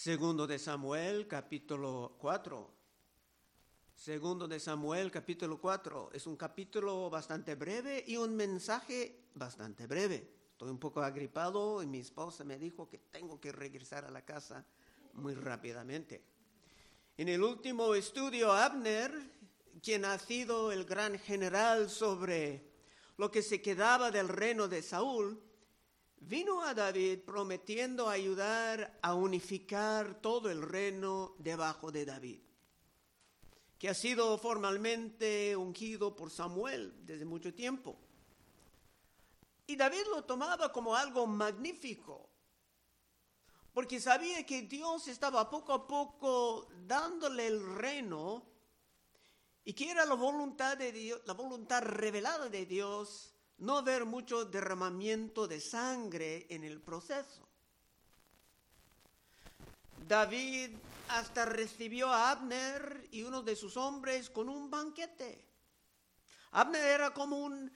Segundo de Samuel, capítulo 4. Segundo de Samuel, capítulo 4. Es un capítulo bastante breve y un mensaje bastante breve. Estoy un poco agripado y mi esposa me dijo que tengo que regresar a la casa muy rápidamente. En el último estudio, Abner, quien ha sido el gran general sobre lo que se quedaba del reino de Saúl, vino a David prometiendo ayudar a unificar todo el reino debajo de David, que ha sido formalmente ungido por Samuel desde mucho tiempo. Y David lo tomaba como algo magnífico, porque sabía que Dios estaba poco a poco dándole el reino y que era la voluntad de Dios, la voluntad revelada de Dios no ver mucho derramamiento de sangre en el proceso. David hasta recibió a Abner y uno de sus hombres con un banquete. Abner era como un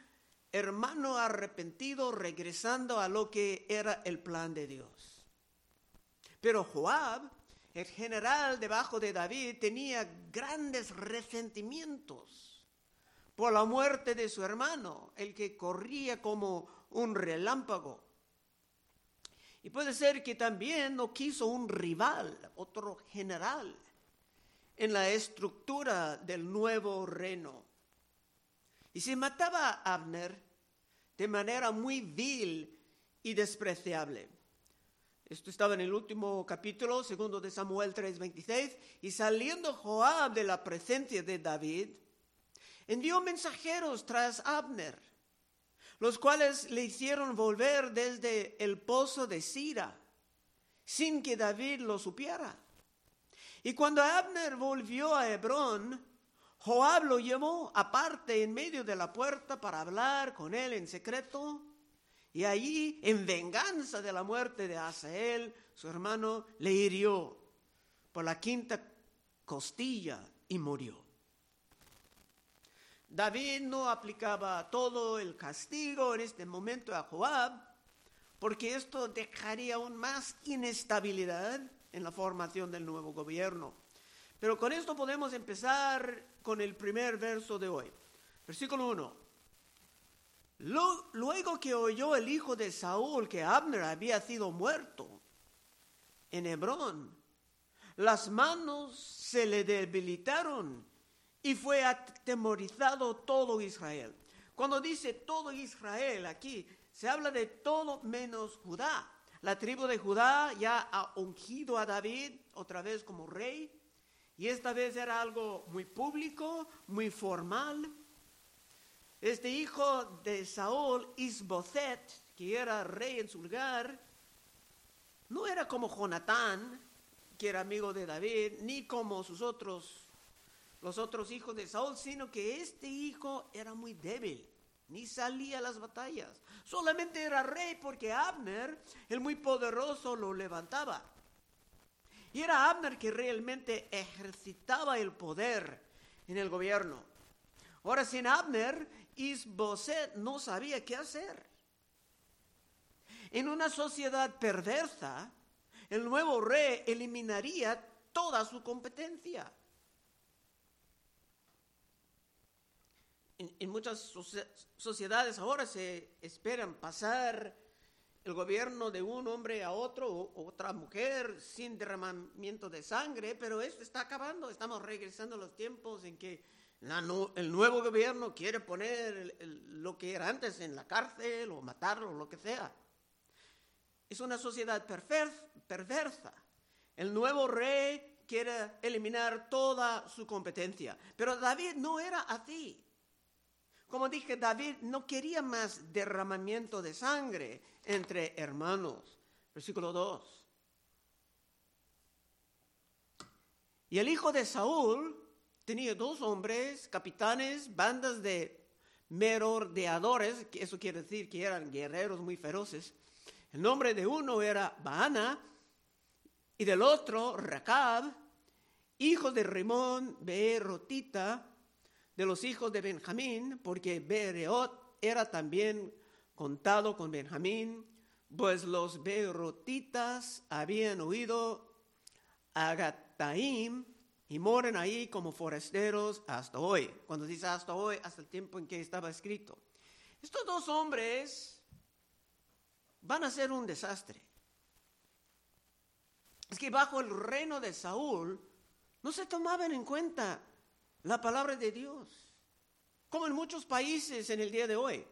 hermano arrepentido regresando a lo que era el plan de Dios. Pero Joab, el general debajo de David, tenía grandes resentimientos por la muerte de su hermano, el que corría como un relámpago. Y puede ser que también no quiso un rival, otro general, en la estructura del nuevo reino. Y se mataba a Abner de manera muy vil y despreciable. Esto estaba en el último capítulo, segundo de Samuel 3:26, y saliendo Joab de la presencia de David, envió mensajeros tras Abner, los cuales le hicieron volver desde el pozo de Sira, sin que David lo supiera. Y cuando Abner volvió a Hebrón, Joab lo llevó aparte en medio de la puerta para hablar con él en secreto. Y allí, en venganza de la muerte de Asael, su hermano le hirió por la quinta costilla y murió. David no aplicaba todo el castigo en este momento a Joab, porque esto dejaría aún más inestabilidad en la formación del nuevo gobierno. Pero con esto podemos empezar con el primer verso de hoy. Versículo 1. Luego que oyó el hijo de Saúl que Abner había sido muerto en Hebrón, las manos se le debilitaron y fue atemorizado todo Israel. Cuando dice todo Israel aquí, se habla de todo menos Judá. La tribu de Judá ya ha ungido a David otra vez como rey y esta vez era algo muy público, muy formal. Este hijo de Saúl, Isboset, que era rey en su lugar, no era como Jonatán, que era amigo de David, ni como sus otros los otros hijos de Saúl, sino que este hijo era muy débil, ni salía a las batallas. Solamente era rey porque Abner, el muy poderoso, lo levantaba. Y era Abner que realmente ejercitaba el poder en el gobierno. Ahora, sin Abner, Isboset no sabía qué hacer. En una sociedad perversa, el nuevo rey eliminaría toda su competencia. En, muchas sociedades ahora se esperan pasar el gobierno de un hombre a otro o otra mujer sin derramamiento de sangre, pero esto está acabando. Estamos regresando a los tiempos en que el nuevo gobierno quiere poner lo que era antes en la cárcel o matarlo o lo que sea. Es una sociedad perversa. El nuevo rey quiere eliminar toda su competencia, pero David no era así. Como dije, David no quería más derramamiento de sangre entre hermanos. Versículo 2. Y el hijo de Saúl tenía dos hombres, capitanes, bandas de merodeadores, que eso quiere decir que eran guerreros muy feroces. El nombre de uno era Baana y del otro Racab, hijo de Rimón Beerotita, de los hijos de Benjamín, porque Bereot era también contado con Benjamín, pues los berotitas habían oído a Gataim y moran ahí como forasteros hasta hoy. Cuando dice hasta hoy, hasta el tiempo en que estaba escrito. Estos dos hombres van a ser un desastre. Es que bajo el reino de Saúl no se tomaban en cuenta la palabra de Dios, como en muchos países en el día de hoy.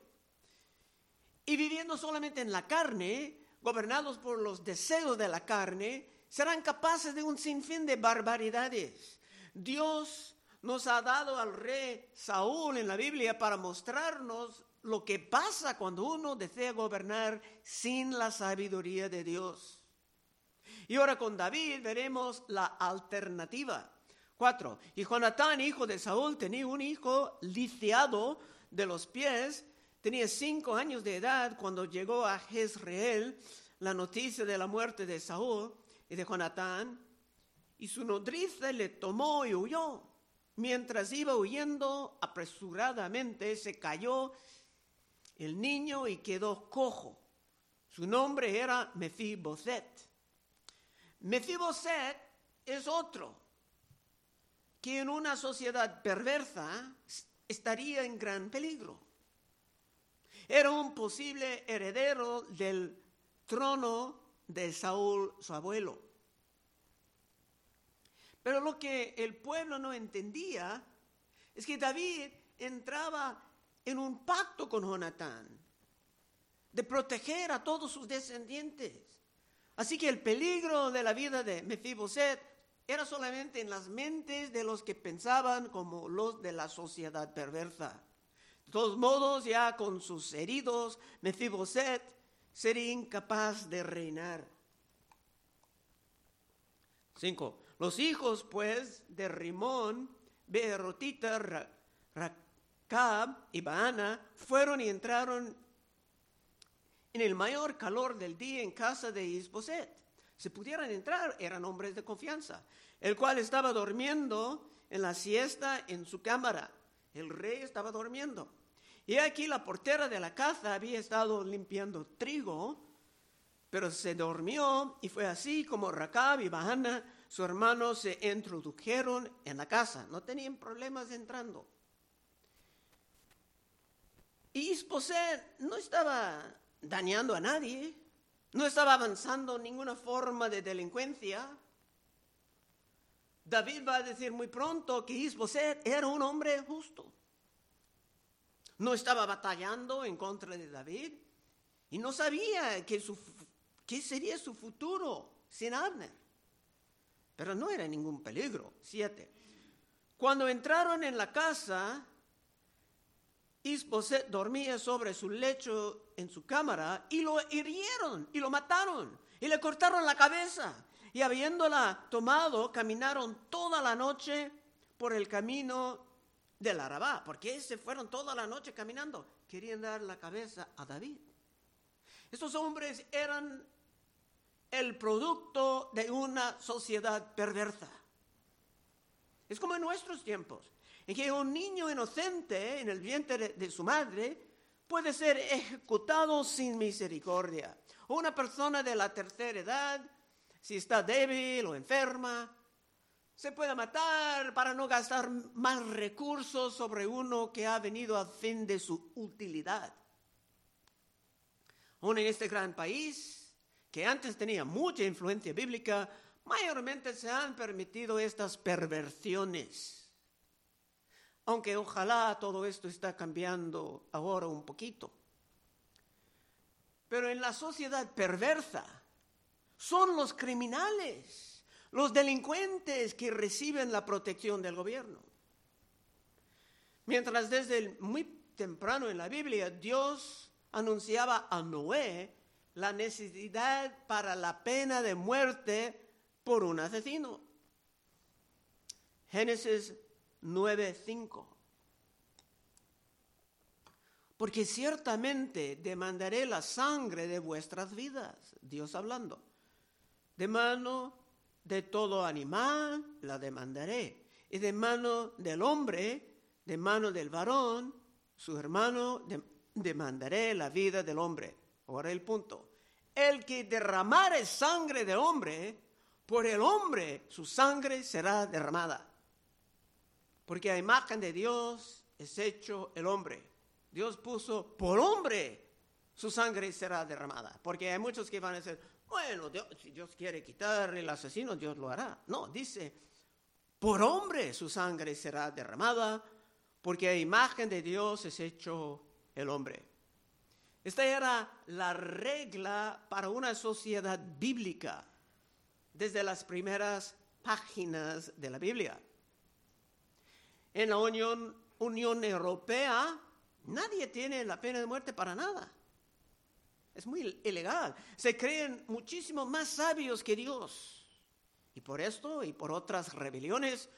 Y viviendo solamente en la carne, gobernados por los deseos de la carne, serán capaces de un sinfín de barbaridades. Dios nos ha dado al rey Saúl en la Biblia para mostrarnos lo que pasa cuando uno desea gobernar sin la sabiduría de Dios. Y ahora con David veremos la alternativa. Cuatro. Y Jonatán, hijo de Saúl, tenía un hijo lisiado de los pies. Tenía cinco años de edad cuando llegó a Jezreel la noticia de la muerte de Saúl y de Jonatán. Y su nodriza le tomó y huyó. Mientras iba huyendo apresuradamente, se cayó el niño y quedó cojo. Su nombre era Mefiboset. Mefiboset es otro que en una sociedad perversa estaría en gran peligro. Era un posible heredero del trono de Saúl, su abuelo. Pero lo que el pueblo no entendía es que David entraba en un pacto con Jonatán de proteger a todos sus descendientes. Así que el peligro de la vida de Mefiboset era solamente en las mentes de los que pensaban como los de la sociedad perversa. De todos modos, ya con sus heridos, Mefiboset sería incapaz de reinar. 5. Los hijos, pues, de Rimón, Beerotita, Rakab y Baana fueron y entraron en el mayor calor del día en casa de Isboset. Si pudieran entrar, eran hombres de confianza, el cual estaba durmiendo en la siesta en su cámara. El rey estaba durmiendo. Y aquí la portera de la casa había estado limpiando trigo, pero se durmió y fue así como Racab y Bahana, su hermano, se introdujeron en la casa. No tenían problemas entrando. Y Isboset no estaba dañando a nadie, no estaba avanzando ninguna forma de delincuencia. David va a decir muy pronto que Isboset era un hombre justo. No estaba batallando en contra de David y no sabía qué sería su futuro sin Abner. Pero no era ningún peligro. Siete. Cuando entraron en la casa, Isboset dormía sobre su lecho en su cámara y lo hirieron y lo mataron y le cortaron la cabeza. Y habiéndola tomado, caminaron toda la noche por el camino del Arabá, porque se fueron toda la noche caminando. Querían dar la cabeza a David. Estos hombres eran el producto de una sociedad perversa. Es como en nuestros tiempos en que un niño inocente en el vientre de, su madre puede ser ejecutado sin misericordia. una persona de la tercera edad, si está débil o enferma, se puede matar para no gastar más recursos sobre uno que ha venido a fin de su utilidad. Aún en este gran país, que antes tenía mucha influencia bíblica, mayormente se han permitido estas perversiones aunque ojalá todo esto está cambiando ahora un poquito. Pero en la sociedad perversa son los criminales, los delincuentes que reciben la protección del gobierno. Mientras desde muy temprano en la Biblia Dios anunciaba a Noé la necesidad para la pena de muerte por un asesino. Génesis 9:5. Porque ciertamente demandaré la sangre de vuestras vidas, Dios hablando. De mano de todo animal la demandaré. Y de mano del hombre, de mano del varón, su hermano, demandaré la vida del hombre. Ahora el punto. El que derramare sangre de hombre, por el hombre su sangre será derramada. Porque a imagen de Dios es hecho el hombre. Dios puso por hombre su sangre será derramada. Porque hay muchos que van a decir, bueno, si Dios quiere quitar el asesino, Dios lo hará. No, dice, por hombre su sangre será derramada, porque a imagen de Dios es hecho el hombre. Esta era la regla para una sociedad bíblica desde las primeras páginas de la Biblia. En la Unión, Europea nadie tiene la pena de muerte para nada. Es muy ilegal. Se creen muchísimo más sabios que Dios. Y por esto y por otras rebeliones,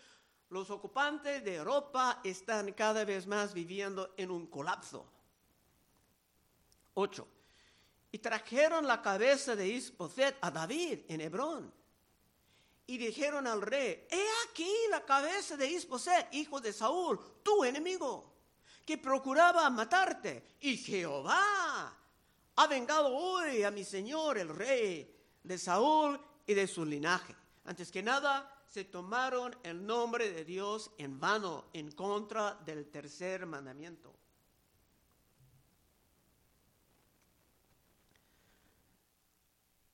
los ocupantes de Europa están cada vez más viviendo en un colapso. 8. Y trajeron la cabeza de Isboset a David en Hebrón. Y dijeron al rey, he aquí la cabeza de Isboset, hijo de Saúl, tu enemigo, que procuraba matarte. Y Jehová ha vengado hoy a mi señor el rey de Saúl y de su linaje. Antes que nada, se tomaron el nombre de Dios en vano en contra del tercer mandamiento.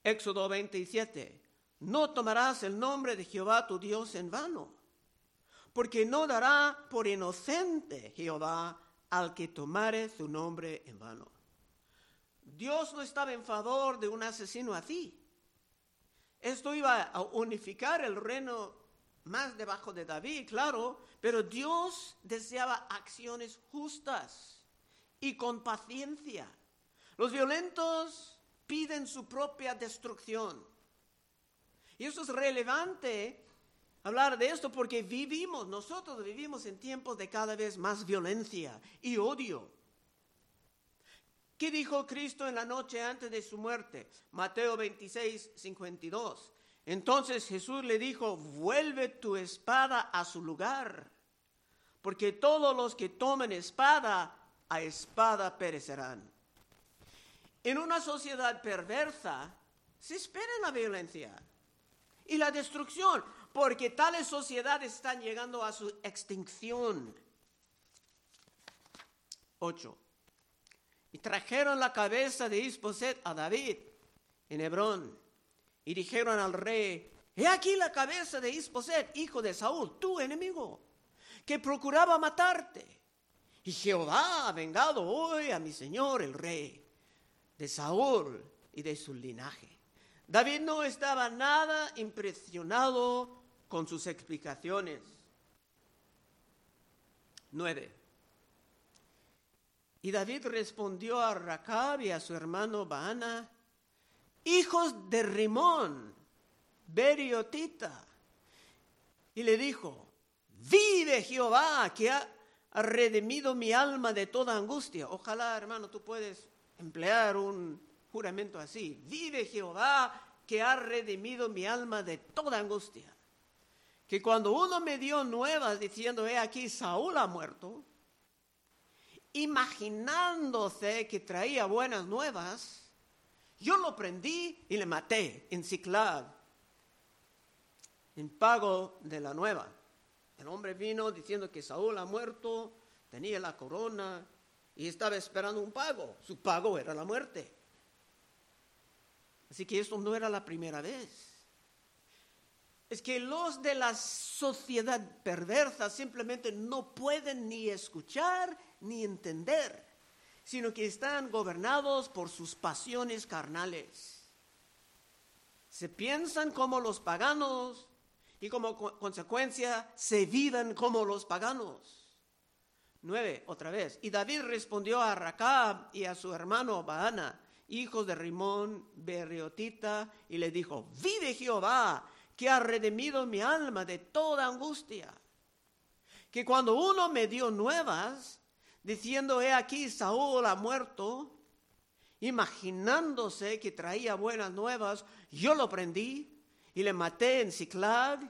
Éxodo 27. No tomarás el nombre de Jehová tu Dios en vano, porque no dará por inocente Jehová al que tomare su nombre en vano. Dios no estaba en favor de un asesino así. Esto iba a unificar el reino más debajo de David, claro, pero Dios deseaba acciones justas y con paciencia. Los violentos piden su propia destrucción. Y eso es relevante hablar de esto porque vivimos, nosotros vivimos en tiempos de cada vez más violencia y odio. ¿Qué dijo Cristo en la noche antes de su muerte? Mateo 26, 52. Entonces Jesús le dijo, vuelve tu espada a su lugar, porque todos los que tomen espada, a espada perecerán. En una sociedad perversa se espera la violencia y la destrucción, porque tales sociedades están llegando a su extinción. 8. Y trajeron la cabeza de Isboset a David en Hebrón. Y dijeron al rey, he aquí la cabeza de Isboset, hijo de Saúl, tu enemigo, que procuraba matarte. Y Jehová ha vengado hoy a mi señor el rey, de Saúl y de su linaje. David no estaba nada impresionado con sus explicaciones. 9. Y David respondió a Racab y a su hermano Baana, hijos de Rimón, Beriotita. Y le dijo, vive Jehová que ha redimido mi alma de toda angustia. Ojalá, hermano, tú puedes emplear un juramento así. Vive Jehová que ha redimido mi alma de toda angustia. Que cuando uno me dio nuevas diciendo, he aquí, Saúl ha muerto, imaginándose que traía buenas nuevas, yo lo prendí y le maté en Ciclad, en pago de la nueva. El hombre vino diciendo que Saúl ha muerto, tenía la corona y estaba esperando un pago. Su pago era la muerte. Así que esto no era la primera vez. Es que los de la sociedad perversa simplemente no pueden ni escuchar ni entender, sino que están gobernados por sus pasiones carnales. Se piensan como los paganos y como consecuencia se viven como los paganos. Nueve, otra vez. Y David respondió a Racab y a su hermano Baana, hijos de Rimón, Berriotita, y le dijo, vive Jehová, que ha redimido mi alma de toda angustia. Que cuando uno me dio nuevas, diciendo, he aquí, Saúl ha muerto, imaginándose que traía buenas nuevas, yo lo prendí y le maté en Ciclag,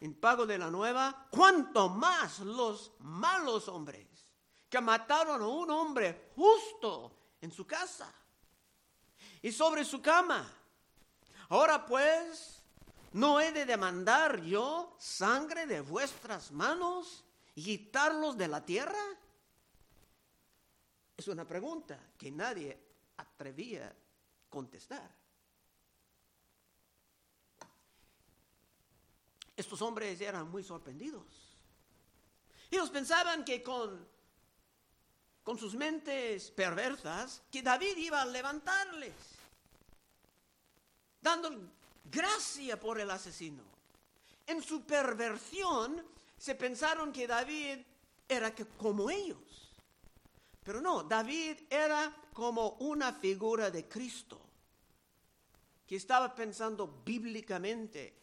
en pago de la nueva, cuanto más los malos hombres que mataron a un hombre justo en su casa y sobre su cama. Ahora pues, ¿No he de demandar yo sangre de vuestras manos y quitarlos de la tierra? Es una pregunta que nadie atrevía a contestar. Estos hombres eran muy sorprendidos. Ellos pensaban que con, con sus mentes perversas, que David iba a levantarles, dando gracia por el asesino. En su perversión se pensaron que David era como ellos. Pero no, David era como una figura de Cristo, que estaba pensando bíblicamente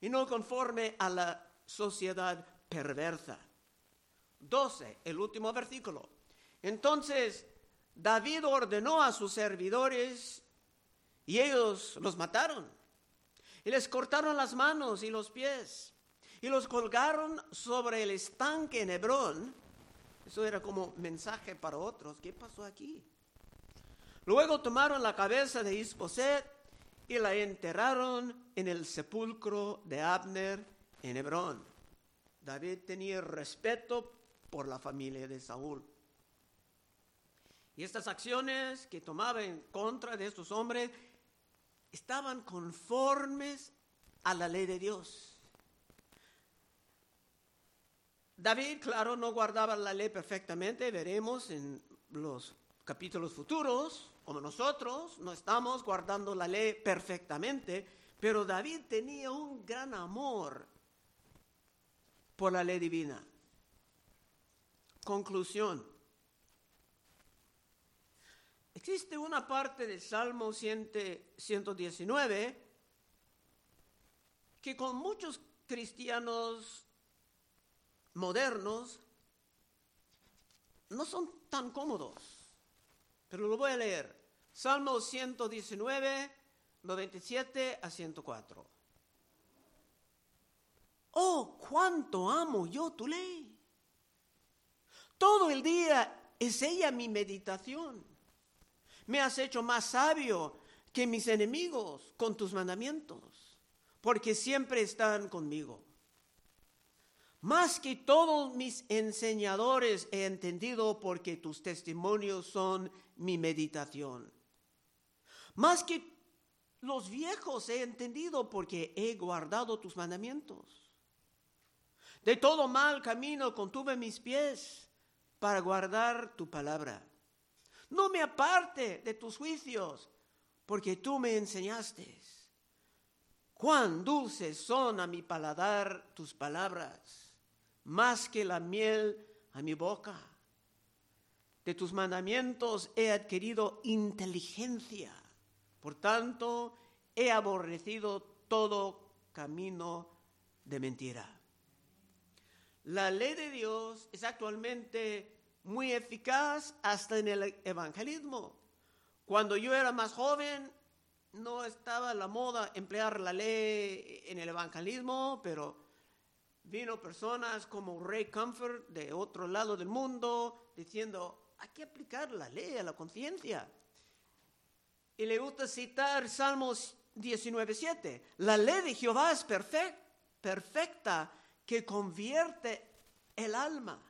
y no conforme a la sociedad perversa. 12, el último versículo. Entonces David ordenó a sus servidores y ellos los mataron. Y les cortaron las manos y los pies. Y los colgaron sobre el estanque en Hebrón. Eso era como mensaje para otros. ¿Qué pasó aquí? Luego tomaron la cabeza de Isboset y la enterraron en el sepulcro de Abner en Hebrón. David tenía respeto por la familia de Saúl. Y estas acciones que tomaba en contra de estos hombres estaban conformes a la ley de Dios. David, claro, no guardaba la ley perfectamente, veremos en los capítulos futuros, como nosotros no estamos guardando la ley perfectamente, pero David tenía un gran amor por la ley divina. Conclusión. Existe una parte del Salmo 119 que con muchos cristianos modernos no son tan cómodos, pero lo voy a leer. Salmo 119, 97 a 104. Oh, cuánto amo yo tu ley. Todo el día es ella mi meditación. Me has hecho más sabio que mis enemigos con tus mandamientos, porque siempre están conmigo. Más que todos mis enseñadores he entendido porque tus testimonios son mi meditación. Más que los viejos he entendido porque he guardado tus mandamientos. De todo mal camino contuve mis pies para guardar tu palabra. No me aparte de tus juicios, porque tú me enseñaste. Cuán dulces son a mi paladar tus palabras, más que la miel a mi boca. De tus mandamientos he adquirido inteligencia, por tanto he aborrecido todo camino de mentira. La ley de Dios es actualmente muy eficaz hasta en el evangelismo. Cuando yo era más joven, no estaba la moda emplear la ley en el evangelismo, pero vino personas como Ray Comfort de otro lado del mundo diciendo, hay que aplicar la ley a la conciencia. Y le gusta citar Salmos 19.7, la ley de Jehová es perfecta que convierte el alma.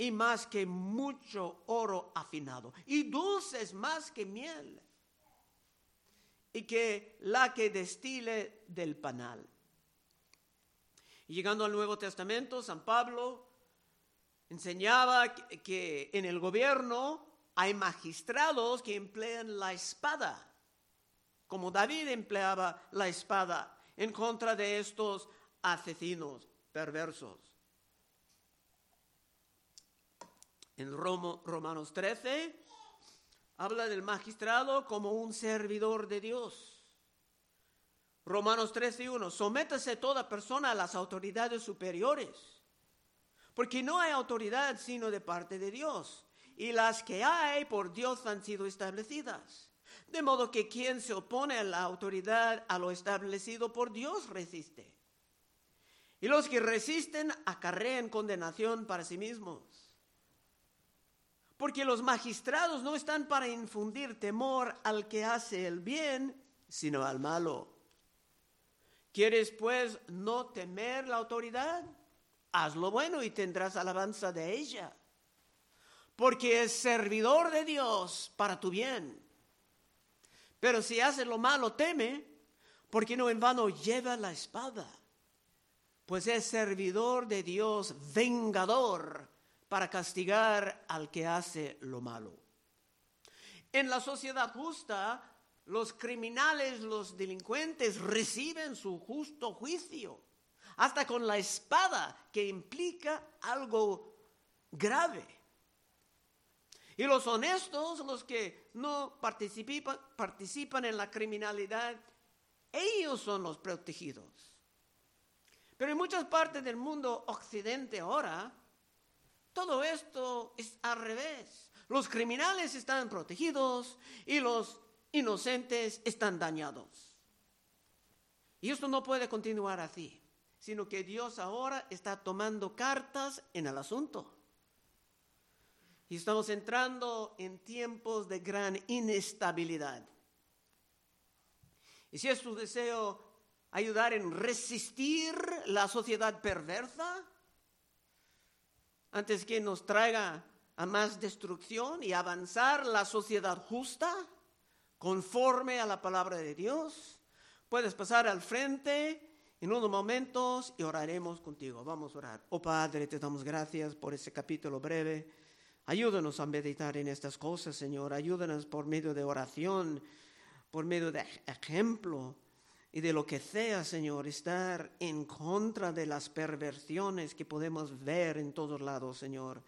y más que mucho oro afinado, y dulces más que miel, y que la que destile del panal. Llegando al Nuevo Testamento, San Pablo enseñaba que, en el gobierno hay magistrados que emplean la espada, como David empleaba la espada en contra de estos asesinos perversos. En Romanos 13 habla del magistrado como un servidor de Dios. Romanos 13 y 1, sométase toda persona a las autoridades superiores, porque no hay autoridad sino de parte de Dios, y las que hay por Dios han sido establecidas. De modo que quien se opone a la autoridad, a lo establecido por Dios, resiste. Y los que resisten acarrean condenación para sí mismos. Porque los magistrados no están para infundir temor al que hace el bien, sino al malo. ¿Quieres pues no temer la autoridad? Haz lo bueno y tendrás alabanza de ella. Porque es servidor de Dios para tu bien. Pero si hace lo malo, teme, porque no en vano lleva la espada, pues es servidor de Dios, vengador, para castigar al que hace lo malo. En la sociedad justa, los criminales, los delincuentes reciben su justo juicio, hasta con la espada que implica algo grave. Y los honestos, los que no participan, participan en la criminalidad, ellos son los protegidos. Pero en muchas partes del mundo occidente ahora, todo esto es al revés. Los criminales están protegidos y los inocentes están dañados. Y esto no puede continuar así, sino que Dios ahora está tomando cartas en el asunto. Y estamos entrando en tiempos de gran inestabilidad. Y si es tu deseo ayudar en resistir la sociedad perversa, antes que nos traiga a más destrucción y avanzar la sociedad justa, conforme a la palabra de Dios, puedes pasar al frente en unos momentos y oraremos contigo. Vamos a orar. Oh Padre, te damos gracias por este capítulo breve Ayúdanos a meditar en estas cosas, Señor. Ayúdanos por medio de oración, por medio de ejemplo y de lo que sea, Señor, estar en contra de las perversiones que podemos ver en todos lados, Señor.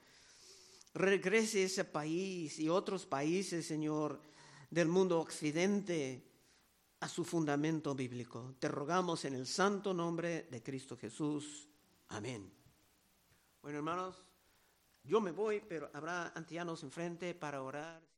Regrese ese país y otros países, Señor, del mundo occidente a su fundamento bíblico. Te rogamos en el santo nombre de Cristo Jesús. Amén. Bueno, hermanos. Yo me voy, pero habrá ancianos enfrente para orar.